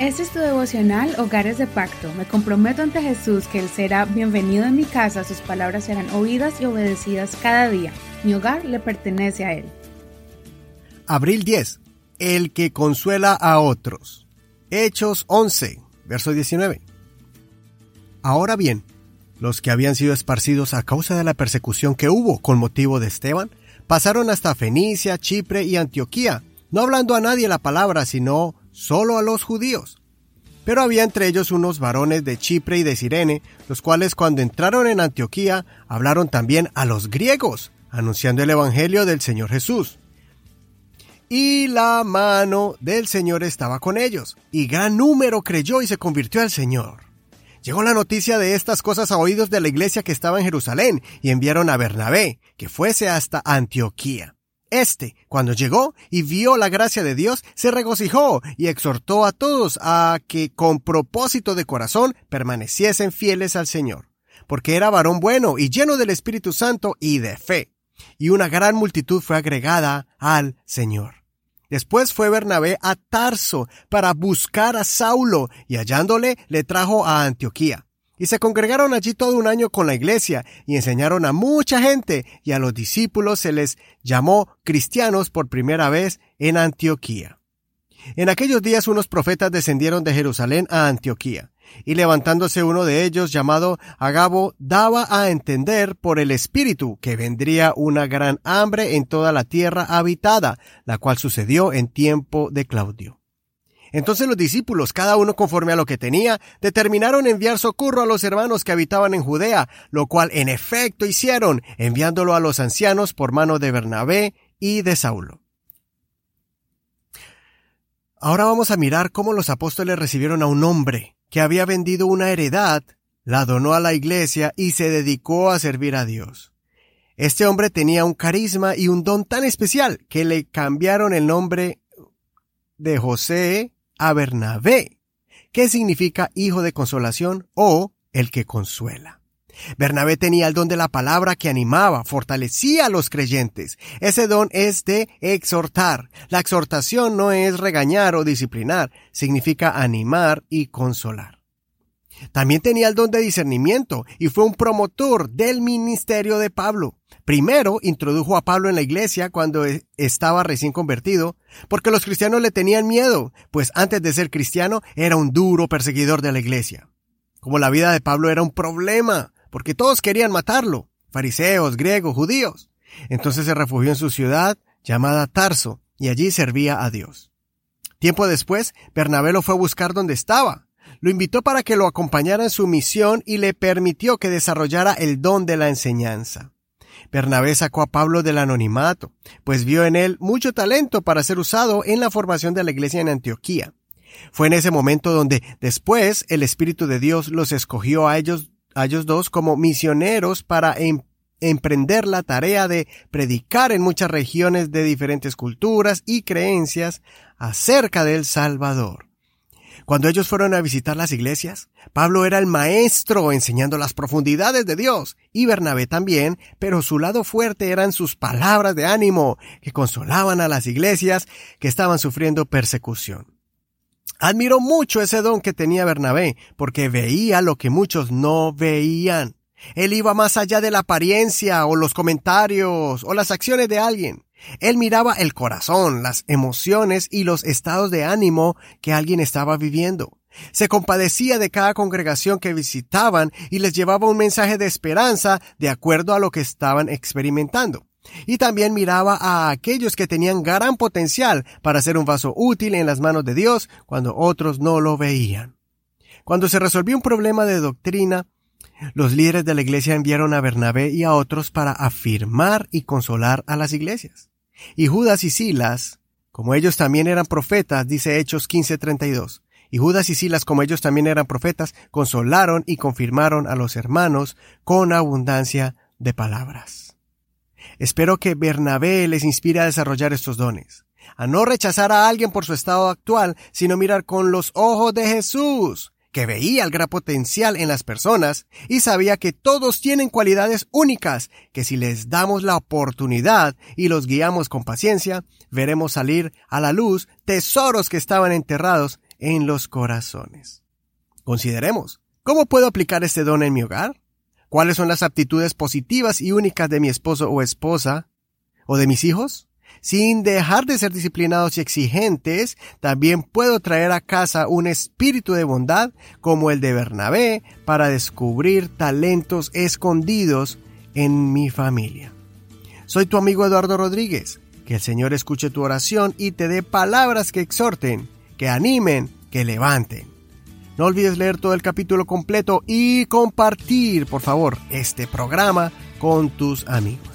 Este es tu devocional Hogares de Pacto. Me comprometo ante Jesús que Él será bienvenido en mi casa, sus palabras serán oídas y obedecidas cada día. Mi hogar le pertenece a Él. Abril 10. El que consuela a otros. Hechos 11, verso 19. Ahora bien, los que habían sido esparcidos a causa de la persecución que hubo con motivo de Esteban, pasaron hasta Fenicia, Chipre y Antioquía, no hablando a nadie la palabra, sino solo a los judíos. Pero había entre ellos unos varones de Chipre y de Sirene, los cuales cuando entraron en Antioquía hablaron también a los griegos, anunciando el Evangelio del Señor Jesús. Y la mano del Señor estaba con ellos, y gran número creyó y se convirtió al Señor. Llegó la noticia de estas cosas a oídos de la iglesia que estaba en Jerusalén, y enviaron a Bernabé, que fuese hasta Antioquía. Este, cuando llegó y vio la gracia de Dios, se regocijó y exhortó a todos a que con propósito de corazón permaneciesen fieles al Señor, porque era varón bueno y lleno del Espíritu Santo y de fe, y una gran multitud fue agregada al Señor. Después fue Bernabé a Tarso para buscar a Saulo y hallándole le trajo a Antioquía. Y se congregaron allí todo un año con la iglesia y enseñaron a mucha gente y a los discípulos se les llamó cristianos por primera vez en Antioquía. En aquellos días unos profetas descendieron de Jerusalén a Antioquía, y levantándose uno de ellos llamado Agabo daba a entender por el Espíritu que vendría una gran hambre en toda la tierra habitada, la cual sucedió en tiempo de Claudio. Entonces los discípulos, cada uno conforme a lo que tenía, determinaron enviar socorro a los hermanos que habitaban en Judea, lo cual en efecto hicieron, enviándolo a los ancianos por mano de Bernabé y de Saulo. Ahora vamos a mirar cómo los apóstoles recibieron a un hombre que había vendido una heredad, la donó a la iglesia y se dedicó a servir a Dios. Este hombre tenía un carisma y un don tan especial que le cambiaron el nombre de José a Bernabé, que significa hijo de consolación o el que consuela. Bernabé tenía el don de la palabra que animaba, fortalecía a los creyentes. Ese don es de exhortar. La exhortación no es regañar o disciplinar, significa animar y consolar. También tenía el don de discernimiento y fue un promotor del ministerio de Pablo. Primero introdujo a Pablo en la iglesia cuando e, estaba recién convertido, porque los cristianos le tenían miedo, pues antes de ser cristiano era un duro perseguidor de la iglesia. Como la vida de Pablo era un problema, porque todos querían matarlo, fariseos, griegos, judíos. Entonces se refugió en su ciudad, llamada Tarso, y allí servía a Dios. Tiempo después, Bernabé lo fue a buscar donde estaba, lo invitó para que lo acompañara en su misión y le permitió que desarrollara el don de la enseñanza. Bernabé sacó a Pablo del anonimato, pues vio en él mucho talento para ser usado en la formación de la iglesia en Antioquía. Fue en ese momento donde después el Espíritu de Dios los escogió a ellos, a ellos dos como misioneros para em, emprender la tarea de predicar en muchas regiones de diferentes culturas y creencias acerca del Salvador. Cuando ellos fueron a visitar las iglesias, Pablo era el maestro enseñando las profundidades de Dios, y Bernabé también, pero su lado fuerte eran sus palabras de ánimo, que consolaban a las iglesias que estaban sufriendo persecución. Admiro mucho ese don que tenía Bernabé, porque veía lo que muchos no veían. Él iba más allá de la apariencia o los comentarios o las acciones de alguien. Él miraba el corazón, las emociones y los estados de ánimo que alguien estaba viviendo. Se compadecía de cada congregación que visitaban y les llevaba un mensaje de esperanza de acuerdo a lo que estaban experimentando. Y también miraba a aquellos que tenían gran potencial para ser un vaso útil en las manos de Dios cuando otros no lo veían. Cuando se resolvió un problema de doctrina, los líderes de la iglesia enviaron a Bernabé y a otros para afirmar y consolar a las iglesias. Y Judas y Silas, como ellos también eran profetas, dice Hechos 15:32, y Judas y Silas, como ellos también eran profetas, consolaron y confirmaron a los hermanos con abundancia de palabras. Espero que Bernabé les inspire a desarrollar estos dones, a no rechazar a alguien por su estado actual, sino mirar con los ojos de Jesús, que veía el gran potencial en las personas y sabía que todos tienen cualidades únicas que si les damos la oportunidad y los guiamos con paciencia, veremos salir a la luz tesoros que estaban enterrados en los corazones. Consideremos, ¿cómo puedo aplicar este don en mi hogar? ¿Cuáles son las aptitudes positivas y únicas de mi esposo o esposa o de mis hijos? Sin dejar de ser disciplinados y exigentes, también puedo traer a casa un espíritu de bondad como el de Bernabé para descubrir talentos escondidos en mi familia. Soy tu amigo Eduardo Rodríguez. Que el Señor escuche tu oración y te dé palabras que exhorten, que animen, que levanten. No olvides leer todo el capítulo completo y compartir, por favor, este programa con tus amigos.